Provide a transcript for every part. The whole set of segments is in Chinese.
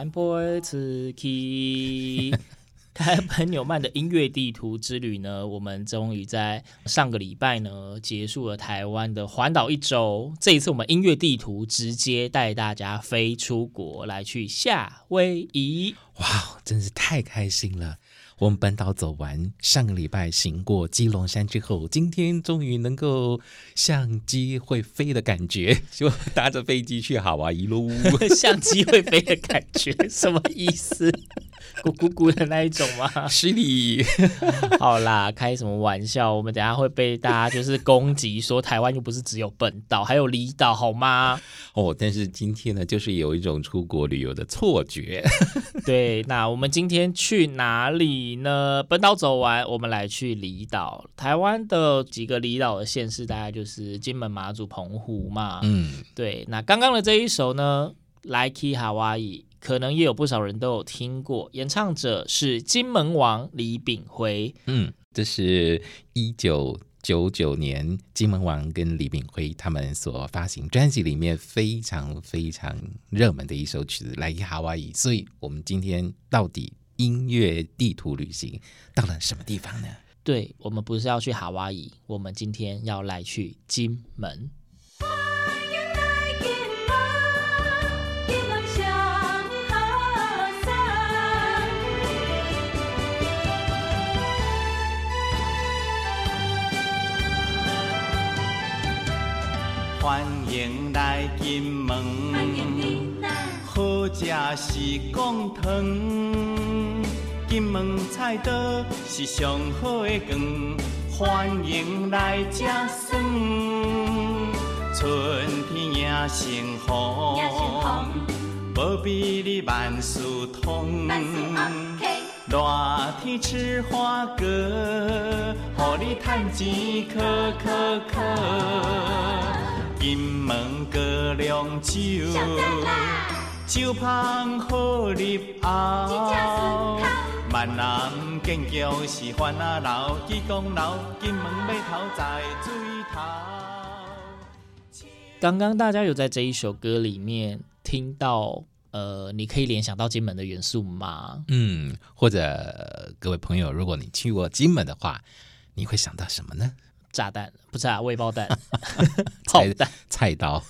为台湾飞出去。凯尔本纽曼的音乐地图之旅呢，我们终于在上个礼拜呢结束了台湾的环岛一周。这一次，我们音乐地图直接带大家飞出国，来去夏威夷。哇，真是太开心了！我们本岛走完，上个礼拜行过基隆山之后，今天终于能够相机会飞的感觉，就搭着飞机去好啊！一 路相机会飞的感觉，什么意思？咕咕咕的那一种吗？是的。好啦，开什么玩笑？我们等下会被大家就是攻击，说台湾又不是只有本岛，还有离岛，好吗？哦，但是今天呢，就是有一种出国旅游的错觉。对，那我们今天去哪里呢？本岛走完，我们来去离岛。台湾的几个离岛的县市，大概就是金门、马祖、澎湖嘛。嗯，对。那刚刚的这一首呢，来去夏威夷。可能也有不少人都有听过，演唱者是金门王李炳辉。嗯，这是一九九九年金门王跟李炳辉他们所发行专辑里面非常非常热门的一首曲子，来自夏威夷。所以，我们今天到底音乐地图旅行到了什么地方呢？对，我们不是要去夏威夷，我们今天要来去金门。欢迎来金门，好食是贡糖，金门菜刀是上好的光，欢迎来吃酸，春天也幸福，无比你万事通，热天吃花糕，予你趁钱可可可。金门高粱酒，酒香好入喉。闽南建桥是番仔楼，济公楼，金门码头在水头。刚刚大家有在这一首歌里面听到，呃，你可以联想到金门的元素吗？嗯，或者各位朋友，如果你去过金门的话，你会想到什么呢？炸弹 不是啊，未爆弹，炮弹，菜刀。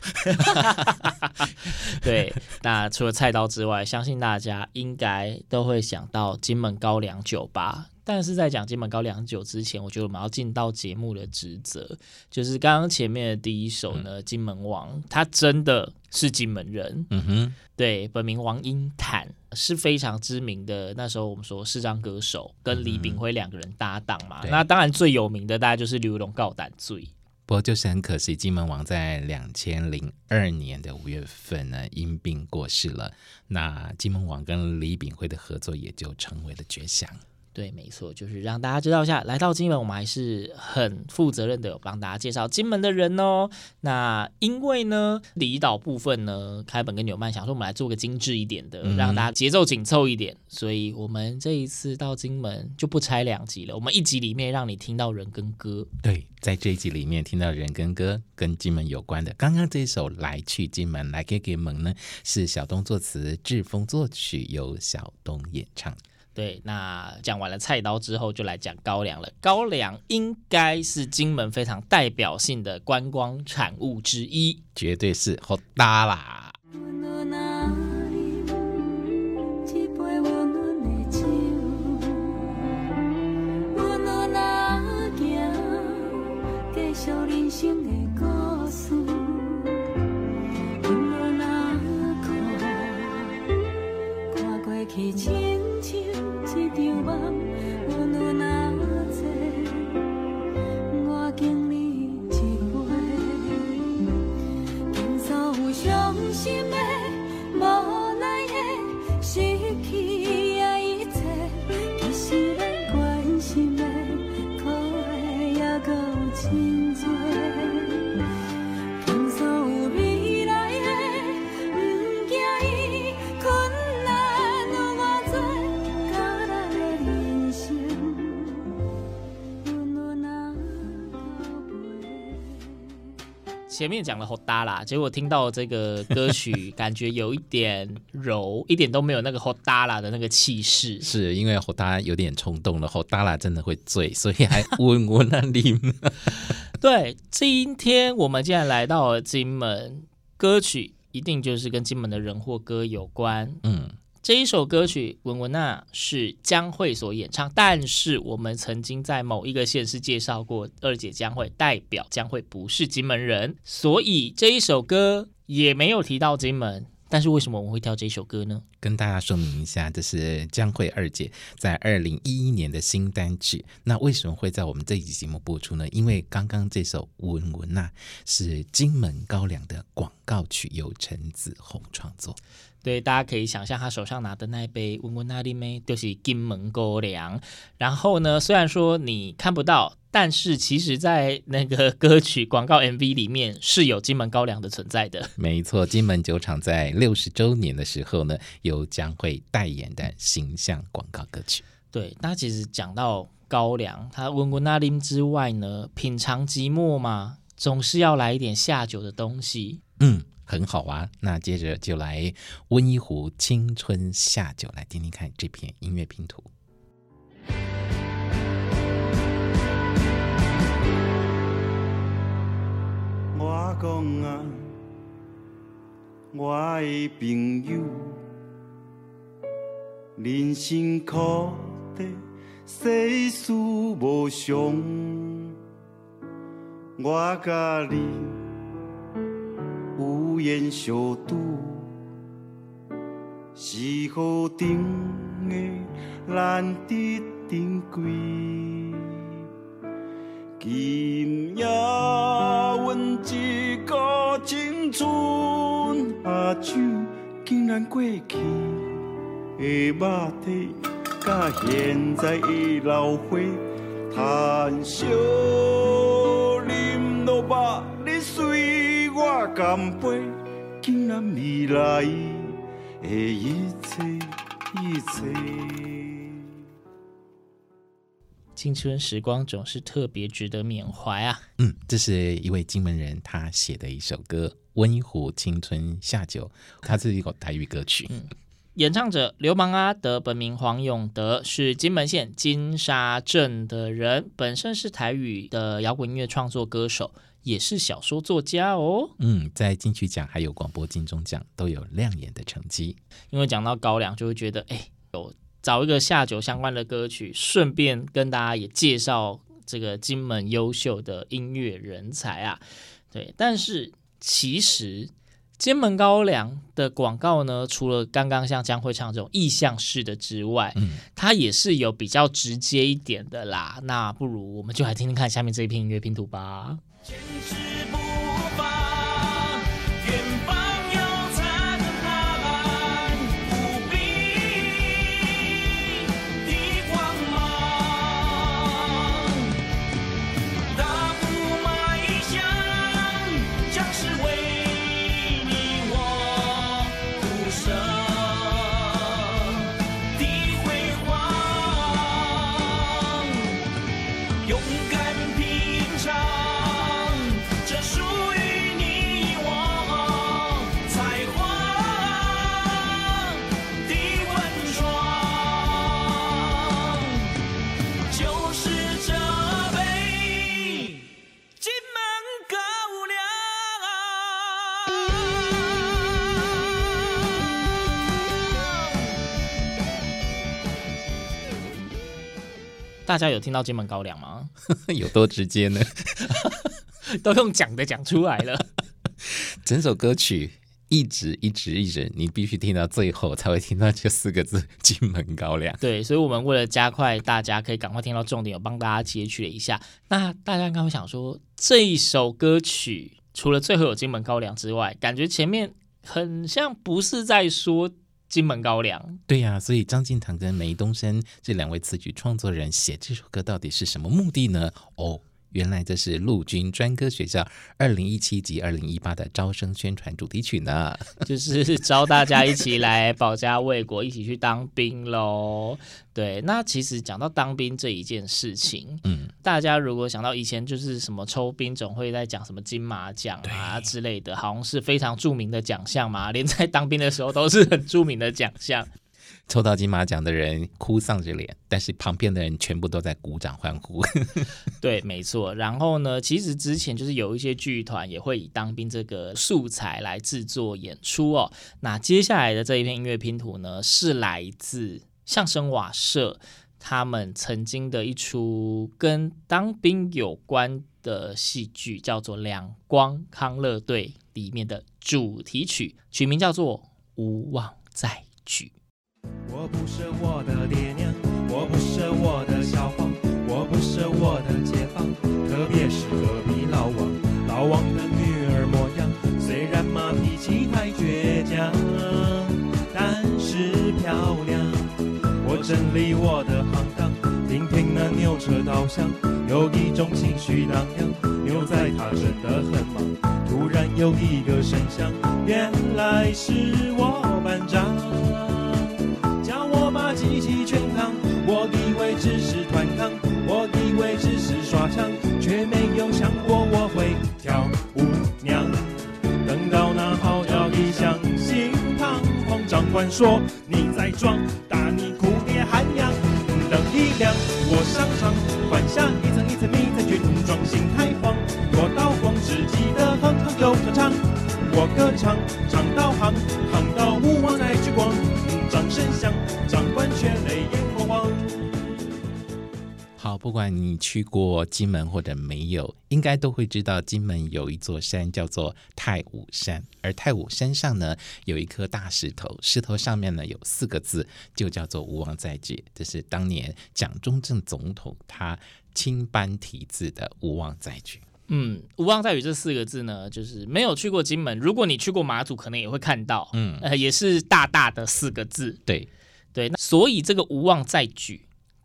对，那除了菜刀之外，相信大家应该都会想到金门高粱酒吧。但是在讲金门高粱酒之前，我觉得我们要尽到节目的职责，就是刚刚前面的第一首呢，嗯《金门王》，他真的是金门人，嗯哼，对，本名王英坦，是非常知名的。那时候我们说视障歌手，跟李炳辉两个人搭档嘛。嗯、那当然最有名的大概就是刘龙告胆罪。不过就是很可惜，金门王在两千零二年的五月份呢，因病过世了。那金门王跟李炳辉的合作也就成为了绝响。对，没错，就是让大家知道一下，来到金门，我们还是很负责任的，帮大家介绍金门的人哦。那因为呢，离岛部分呢，凯本跟纽曼想说，我们来做个精致一点的，嗯、让大家节奏紧凑一点，所以我们这一次到金门就不拆两集了，我们一集里面让你听到人跟歌。对，在这一集里面听到人跟歌跟金门有关的。刚刚这一首《来去金门》来给金门呢，是小东作词，志峰作曲，由小东演唱。对那讲完了菜刀之后就来讲高粱了。高粱应该是金门非常代表性的观光产物之一。绝对是好搭啦。一前面讲了好大啦，结果听到这个歌曲，感觉有一点柔，一点都没有那个好大啦的那个气势。是因为好大有点冲动了，好大啦真的会醉，所以还温温那里。对，今天我们既然来到了金门，歌曲一定就是跟金门的人或歌有关。嗯。这一首歌曲《文文娜》是江蕙所演唱，但是我们曾经在某一个县市介绍过二姐江蕙，代表江蕙不是金门人，所以这一首歌也没有提到金门。但是为什么我们会挑这首歌呢？跟大家说明一下，这是江蕙二姐在二零一一年的新单曲。那为什么会在我们这一集节目播出呢？因为刚刚这首《文文娜》是金门高粱的广告曲，由陈子鸿创作。对，大家可以想象他手上拿的那一杯温温那里面就是金门高粱。然后呢，虽然说你看不到，但是其实，在那个歌曲广告 MV 里面是有金门高粱的存在的。没错，金门酒厂在六十周年的时候呢，由江蕙代言的形象广告歌曲。对，那其实讲到高粱，它温温那里之外呢，品尝寂寞嘛，总是要来一点下酒的东西。嗯。很好啊，那接着就来温一壶青春下酒，来听听看这片音乐拼图。我讲啊，我的朋友，人生苦短，世事无常，我甲你。有缘相拄，是何等的难得珍贵。今夜阮一个青春阿酒，竟然过去的肉体，甲现在的老花，谈笑饮落肉，你随。我干杯，敬咱未来的一切一切。青春时光总是特别值得缅怀啊！嗯，这是一位金门人他写的一首歌《温一壶青春下酒》，它是一首台语歌曲。嗯，演唱者流氓阿德，本名黄永德，是金门县金沙镇的人，本身是台语的摇滚音乐创作歌手。也是小说作家哦，嗯，在金曲奖还有广播金钟奖都有亮眼的成绩。因为讲到高粱，就会觉得哎，有找一个下酒相关的歌曲，顺便跟大家也介绍这个金门优秀的音乐人才啊。对，但是其实金门高粱的广告呢，除了刚刚像江惠唱这种意象式的之外，嗯，它也是有比较直接一点的啦。那不如我们就来听听看下面这一篇音乐拼图吧。大家有听到金门高粱吗？有多直接呢？都用讲的讲出来了。整首歌曲一直一直一直，你必须听到最后才会听到这四个字“金门高粱”。对，所以我们为了加快大家可以赶快听到重点，我帮大家截取了一下。那大家刚刚想说，这一首歌曲除了最后有“金门高粱”之外，感觉前面很像不是在说。金门高粱，对呀、所以张敬堂跟梅东升这两位词曲创作人写这首歌到底是什么目的呢？哦。原来这是陆军专科学校二零一七及二零一八的招生宣传主题曲呢，就是招大家一起来保家卫国，一起去当兵喽。对，那其实讲到当兵这一件事情，嗯，大家如果想到以前就是什么抽兵总会在讲什么金马奖啊之类的，好像是非常著名的奖项嘛，连在当兵的时候都是很著名的奖项。抽到金马奖的人哭丧着脸，但是旁边的人全部都在鼓掌欢呼。对，没错。然后呢，其实之前就是有一些剧团也会以当兵这个素材来制作演出哦。那接下来的这一篇音乐拼图呢，是来自相声瓦舍他们曾经的一出跟当兵有关的戏剧，叫做《两光康乐队》里面的主题曲，取名叫做《无望再举》。我不是我的爹娘，我不是我的小房，我不是我的街坊，特别是隔壁老王，老王的女儿模样，虽然嘛脾气太倔强，但是漂亮。我整理我的行当，听听那牛车稻香，有一种情绪荡漾，牛仔他真的很忙。突然有一个声响，原来是我班长。机器全扛，我以为只是团康，我以为只是耍枪，却没有想过我会跳舞娘。等到那号角一响，心彷徨，长官说你在装，打你哭爹喊娘。灯一亮，我上场，换下一层一层迷彩军装，心太慌，我刀光，只记得哼哼又唱唱，我歌唱唱到夯，不管你去过金门或者没有，应该都会知道金门有一座山叫做太武山，而太武山上呢有一颗大石头，石头上面呢有四个字，就叫做“无望再举”。这是当年蒋中正总统他亲班题字的“无望再举”。嗯，“无望再举”这四个字呢，就是没有去过金门，如果你去过马祖，可能也会看到，嗯，呃，也是大大的四个字。对，对，那所以这个“无望在举”。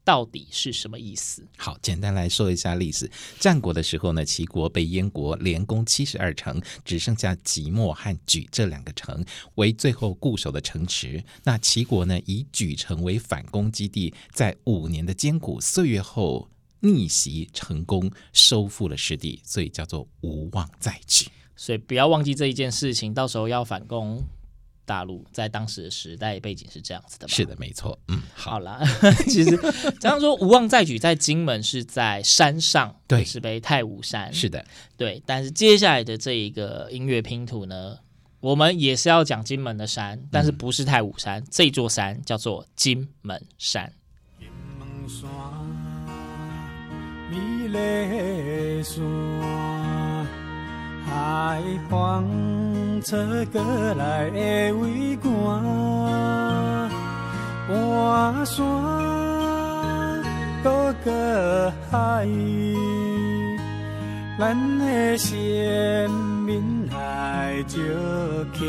到底是什么意思？好，简单来说一下历史。战国的时候呢，齐国被燕国连攻七十二城，只剩下即墨和莒这两个城为最后固守的城池。那齐国呢，以莒城为反攻基地，在五年的艰苦岁月后逆袭成功，收复了失地，所以叫做无望再举。所以不要忘记这一件事情，到时候要反攻。大陆在当时的时代背景是这样子的吧？是的，没错。嗯，好，好啦，其实这样说，无望再举在金门是在山上，对，是被太武山。是的，对。但是接下来的这一个音乐拼图呢，我们也是要讲金门的山，但是不是太武山，嗯、这座山叫做金门山。金门山，美丽山，海旁。出过来的畏寒，半山高过海，咱的生命爱照徛，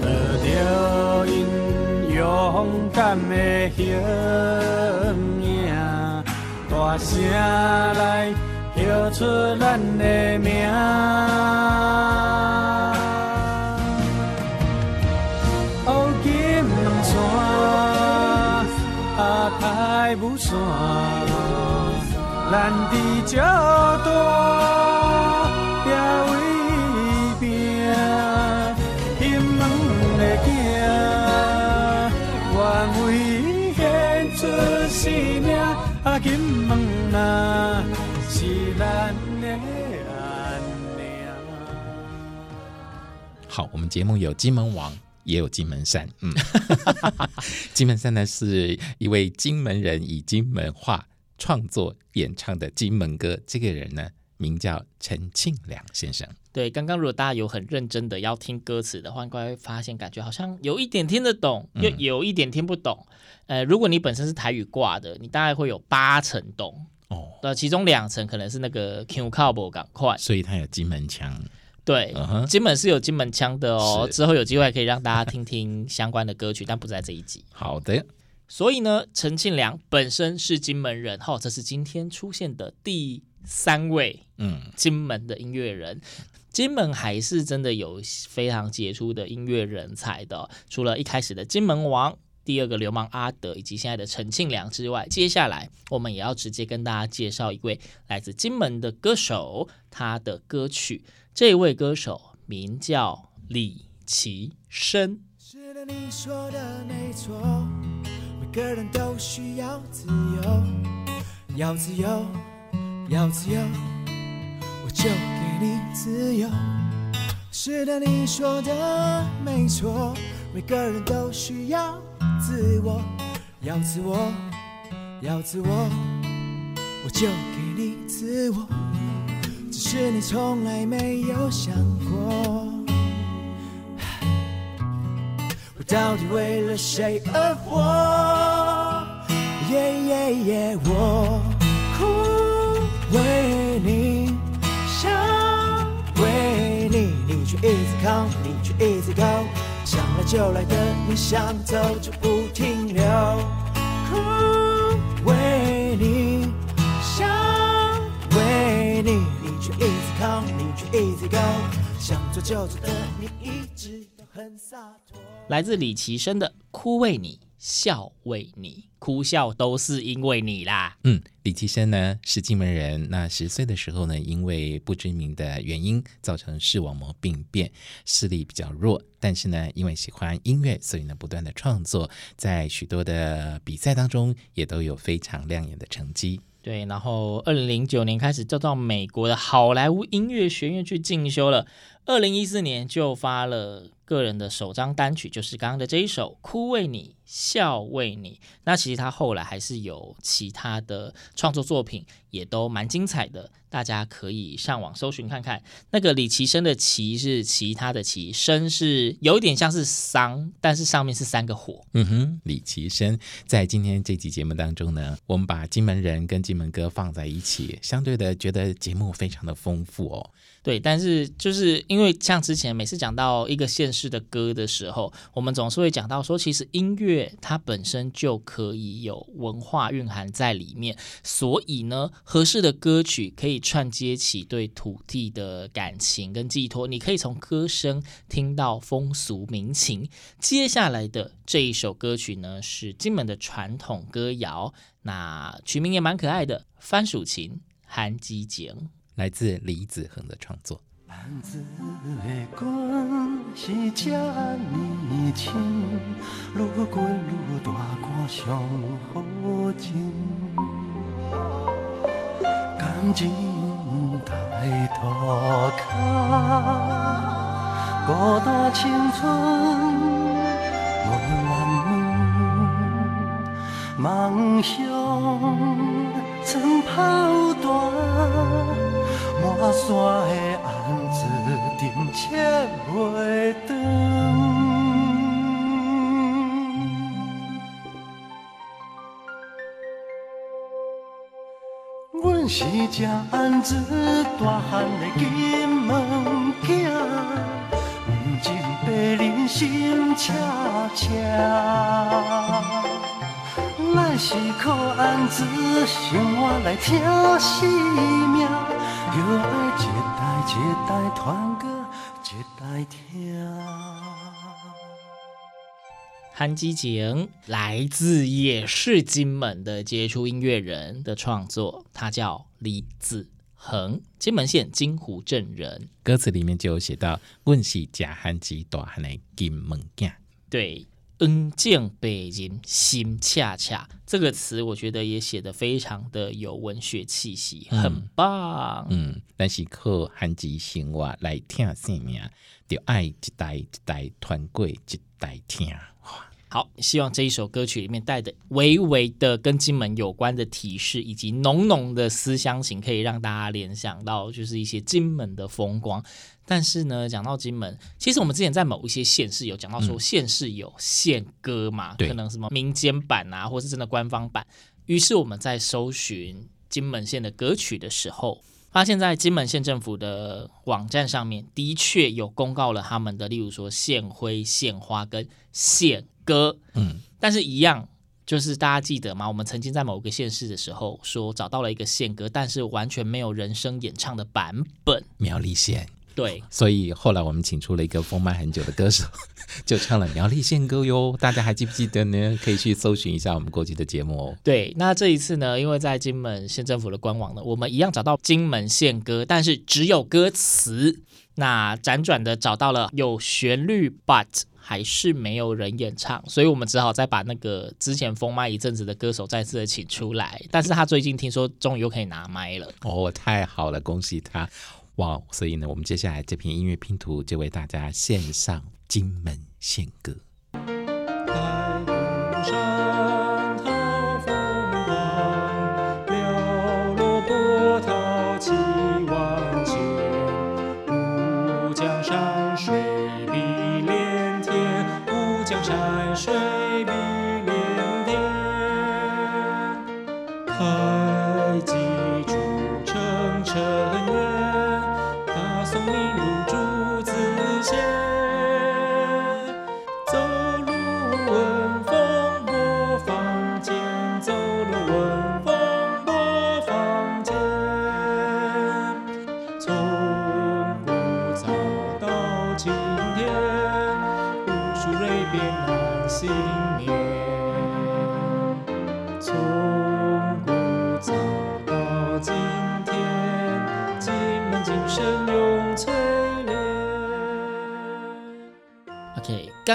抱着因勇敢的形影，大声来。叫出咱的名，哦，金门山，啊，太武山，咱伫这大也为拼，金门的囝，愿为献出生命，啊，金门啊。好，我们节目有金门王，也有金门山。嗯，金门山呢是一位金门人以金门话创作演唱的金门歌。这个人呢名叫陈庆良先生。对，刚刚如果大家有很认真的要听歌词的话，应该会发现感觉好像有一点听得懂，又有一点听不懂。嗯、呃，如果你本身是台语挂的，你大概会有八成懂哦。那其中两成可能是那个 Q 靠不赶快，所以他有金门腔。对，金门是有金门腔的哦。之后有机会可以让大家听听相关的歌曲，但不在这一集。好的。所以呢，陈庆良本身是金门人，哈，这是今天出现的第三位，嗯，金门的音乐人。金门还是真的有非常杰出的音乐人才的，除了一开始的金门王，第二个流氓阿德，以及现在的陈庆良之外，接下来我们也要直接跟大家介绍一位来自金门的歌手，他的歌曲。这位歌手名叫李奇生。是的，你说的没错，每个人都需要自由，要自由，要自由，我就给你自由。是的，你说的没错，每个人都需要自我，要自我，要自我，我就给你自我。只是你从来没有想过，我到底为了谁而活？耶耶耶，我哭为你，笑为你，你却一直靠，你却一直高，想来就来的，你想走就不停留，你却一直高，想做就做的你一直都很洒脱。来自李奇生的《哭为你，笑为你》，哭笑都是因为你啦。嗯，李奇生呢是金门人，那十岁的时候呢，因为不知名的原因造成视网膜病变，视力比较弱。但是呢，因为喜欢音乐，所以呢不断的创作，在许多的比赛当中也都有非常亮眼的成绩。对，然后二零零九年开始就到美国的好莱坞音乐学院去进修了。二零一四年就发了个人的首张单曲，就是刚刚的这一首《哭为你，笑为你》。那其实他后来还是有其他的创作作品，也都蛮精彩的，大家可以上网搜寻看看。那个李奇生的“奇”是其他的“奇”，生是有一点像是桑，但是上面是三个火。嗯哼，李奇生在今天这期节目当中呢，我们把金门人跟金门哥放在一起，相对的觉得节目非常的丰富哦。对，但是就是因为像之前每次讲到一个县市的歌的时候，我们总是会讲到说，其实音乐它本身就可以有文化蕴含在里面，所以呢，合适的歌曲可以串接起对土地的感情跟寄托。你可以从歌声听到风俗民情。接下来的这一首歌曲呢，是金门的传统歌谣，那曲名也蛮可爱的，《番薯琴》《韩基景》。来自李子恒的创作。男子的管是这呢深，愈滚愈大肝上好情，感情太大卡，孤单青春无人问，梦想曾抛断。山的红字定切袂长。阮是只红字大汉的金门囝，不情白人心赤赤，咱是靠红字生活来听生命。就爱一代一代传歌，一代听。韩基景来自也是金门的杰出音乐人的创作，他叫李子恒，金门县金湖镇人。歌词里面就有写到：“阮是吃韩基大汉的金门囝。”对。恩见北人心恰恰这个词，我觉得也写得非常的有文学气息，很棒。嗯，但是靠韩基生活来听生命，就爱一代一代传过一代听。好，希望这一首歌曲里面带的微微的跟金门有关的提示，以及浓浓的思乡情，可以让大家联想到就是一些金门的风光。但是呢，讲到金门，其实我们之前在某一些县市有讲到说，县市有县歌嘛，嗯、可能什么民间版啊，或是真的官方版。于是我们在搜寻金门县的歌曲的时候，发现，在金门县政府的网站上面，的确有公告了他们的，例如说县徽、县花跟县歌。嗯，但是一样，就是大家记得吗？我们曾经在某个县市的时候说找到了一个县歌，但是完全没有人声演唱的版本。苗栗县。对，所以后来我们请出了一个封麦很久的歌手，就唱了苗栗县歌哟。大家还记不记得呢？可以去搜寻一下我们过去的节目哦。对，那这一次呢，因为在金门县政府的官网呢，我们一样找到金门县歌，但是只有歌词。那辗转的找到了有旋律，but 还是没有人演唱，所以我们只好再把那个之前封麦一阵子的歌手再次的请出来。但是他最近听说终于又可以拿麦了。哦，太好了，恭喜他！哇所以呢，我们接下来这篇音乐拼图就为大家献上金门献歌。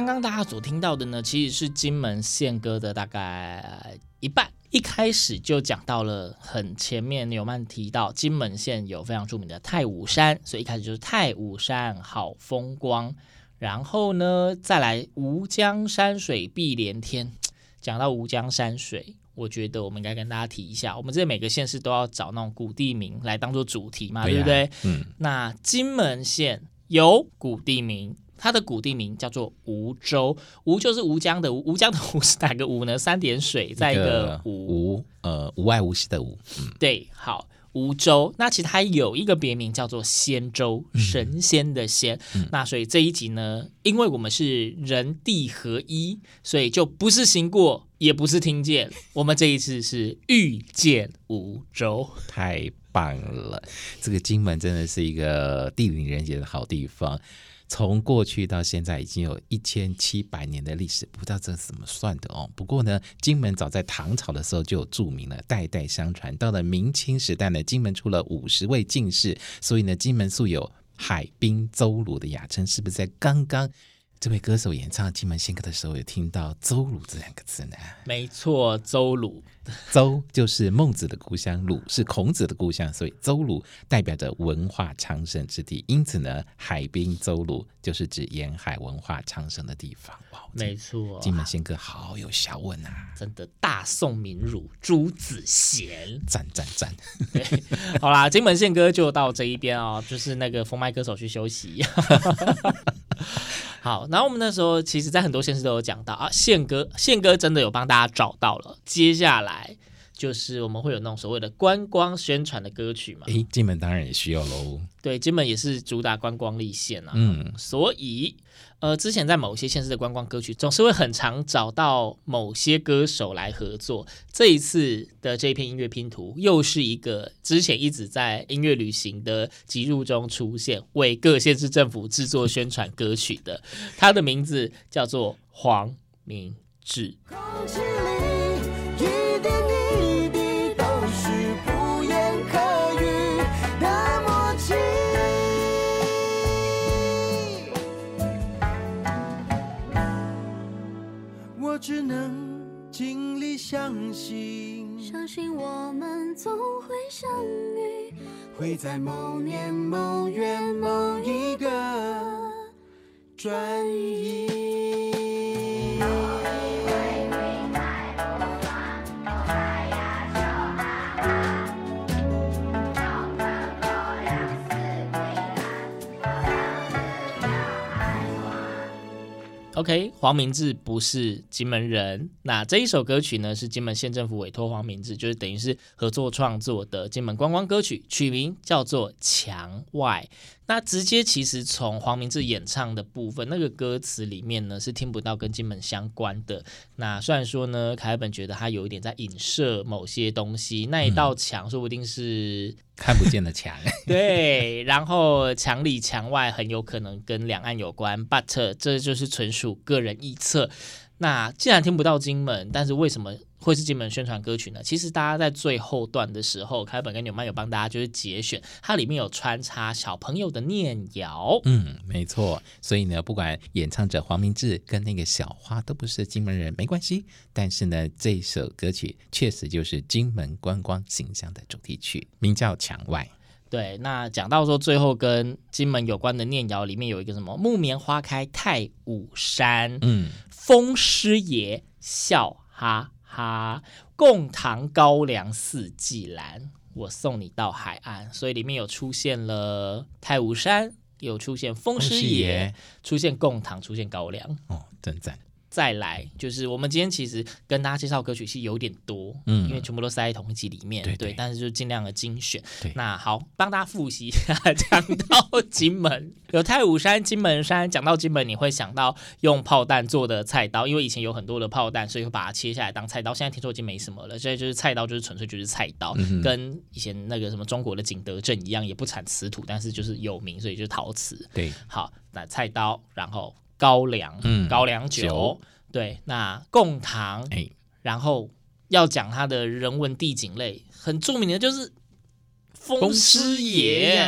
刚刚大家所听到的呢，其实是金门县歌的大概一半。一开始就讲到了很前面，纽曼提到金门县有非常著名的太武山，所以一开始就是太武山好风光。然后呢，再来吴江山水碧连天。讲到吴江山水，我觉得我们应该跟大家提一下，我们这每个县市都要找那种古地名来当做主题嘛，对，不对？嗯。那金门县有古地名。它的古地名叫做吴州，吴就是吴江的吴，吴江的吴是哪个吴呢？三点水在一个吴，吴呃无外无西的吴。嗯，对，好，梧州。那其实它有一个别名叫做仙州，神仙的仙。嗯、那所以这一集呢，因为我们是人地合一，所以就不是行过，也不是听见，我们这一次是遇见梧州，太棒了！这个金门真的是一个地灵人杰的好地方。从过去到现在，已经有一千七百年的历史，不知道这是怎么算的哦。不过呢，金门早在唐朝的时候就有著名了，代代相传。到了明清时代呢，金门出了五十位进士，所以呢，金门素有“海滨邹鲁”的雅称。是不是在刚刚这位歌手演唱金门新歌的时候，有听到“邹鲁”这两个字呢？没错，邹鲁。邹就是孟子的故乡，鲁是孔子的故乡，所以邹鲁代表着文化昌盛之地。因此呢，海滨邹鲁就是指沿海文化昌盛的地方。哇，没错，金门宪哥好有学问啊！真的，大宋名儒朱子贤，赞赞赞。对，好啦，金门宪哥就到这一边哦，就是那个封麦歌手去休息。好，然后我们那时候其实，在很多县市都有讲到啊，宪哥，宪哥真的有帮大家找到了。接下来就是我们会有那种所谓的观光宣传的歌曲嘛？诶，金门当然也需要喽。对，金门也是主打观光立县啊，嗯，所以。呃，之前在某些县市的观光歌曲，总是会很常找到某些歌手来合作。这一次的这一篇音乐拼图，又是一个之前一直在音乐旅行的集入中出现，为各县市政府制作宣传歌曲的。他的名字叫做黄明志。只相信，相信我们总会相遇，会在某年某月某一个转移。OK，黄明志不是金门人。那这一首歌曲呢，是金门县政府委托黄明志，就是等于是合作创作的金门观光歌曲，取名叫做《墙外》。那直接其实从黄明志演唱的部分，那个歌词里面呢，是听不到跟金门相关的。那虽然说呢，凯尔本觉得他有一点在影射某些东西，那一道墙说不定是、嗯、看不见的墙。对，然后墙里墙外很有可能跟两岸有关，but 这就是纯属个人臆测。那既然听不到金门，但是为什么？会是金门宣传歌曲呢？其实大家在最后段的时候，凯本跟纽曼有帮大家就是节选，它里面有穿插小朋友的念谣。嗯，没错。所以呢，不管演唱者黄明志跟那个小花都不是金门人，没关系。但是呢，这首歌曲确实就是金门观光形象的主题曲，名叫《墙外》。对，那讲到说最后跟金门有关的念谣，里面有一个什么“木棉花开太武山”，嗯，风师爷笑哈。哈，贡糖高粱四季兰，我送你到海岸。所以里面有出现了太武山，有出现风师爷，出现贡糖，出现高粱。哦，真赞。再来就是我们今天其实跟大家介绍歌曲是有点多，嗯，因为全部都塞在同一集里面，对，对，对，但是就尽量的精选。那好，帮大家复习一下，讲到金门 有太武山、金门山，讲到金门你会想到用炮弹做的菜刀，因为以前有很多的炮弹，所以会把它切下来当菜刀。现在听说已经没什么了，现在就是菜刀就是纯粹就是菜刀，嗯，跟以前那个什么中国的景德镇一样，也不产瓷土，但是就是有名，所以就是陶瓷。对，好，那菜刀，然后。高粱，嗯，高粱酒，酒对，那贡糖，哎，然后要讲它的人文地景类，很著名的就是风师爷。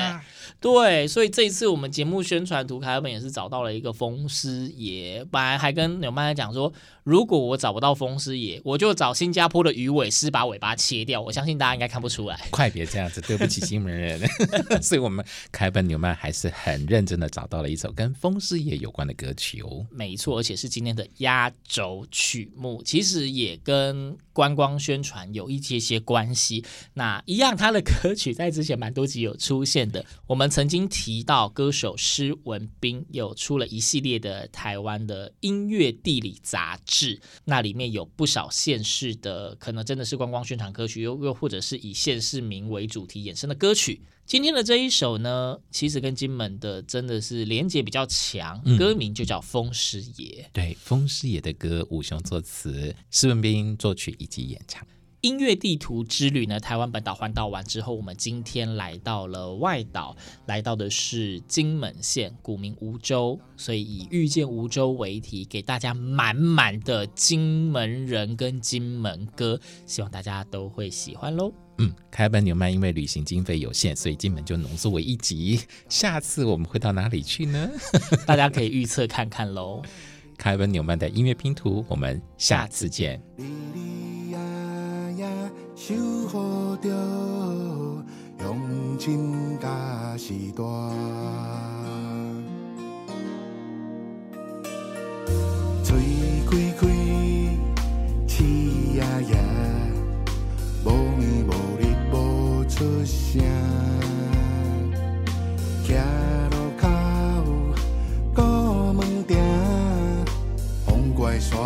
对，所以这一次我们节目宣传图，凯尔本也是找到了一个风师爷。本来还跟纽曼讲说，如果我找不到风师爷，我就找新加坡的鱼尾狮把尾巴切掉。我相信大家应该看不出来。快别这样子，对不起金门人。所以我们凯尔本纽曼还是很认真的找到了一首跟风师爷有关的歌曲哦。没错，而且是今天的压轴曲目，其实也跟观光宣传有一些些关系。那一样，他的歌曲在之前蛮多集有出现的，我我们。曾经提到歌手施文彬有出了一系列的台湾的音乐地理杂志，那里面有不少县市的，可能真的是观光宣传歌曲，又又或者是以县市名为主题衍生的歌曲。今天的这一首呢，其实跟金门的真的是连结比较强，歌名就叫《风师爷》。对，风师爷的歌，武雄作词，施文彬作曲以及演唱。音乐地图之旅呢，台湾本岛环岛完之后，我们今天来到了外岛，来到的是金门县，古名梧州，所以以遇见梧州为题，给大家满满的金门人跟金门歌，希望大家都会喜欢喽。嗯，开班纽曼因为旅行经费有限，所以金门就浓缩为一集。下次我们会到哪里去呢？大家可以预测看看喽。开班纽曼的音乐拼图，我们下次见。守护着乡亲甲时代，嘴开开，气压压，无眠无日无出声，骑路口过门店，风怪山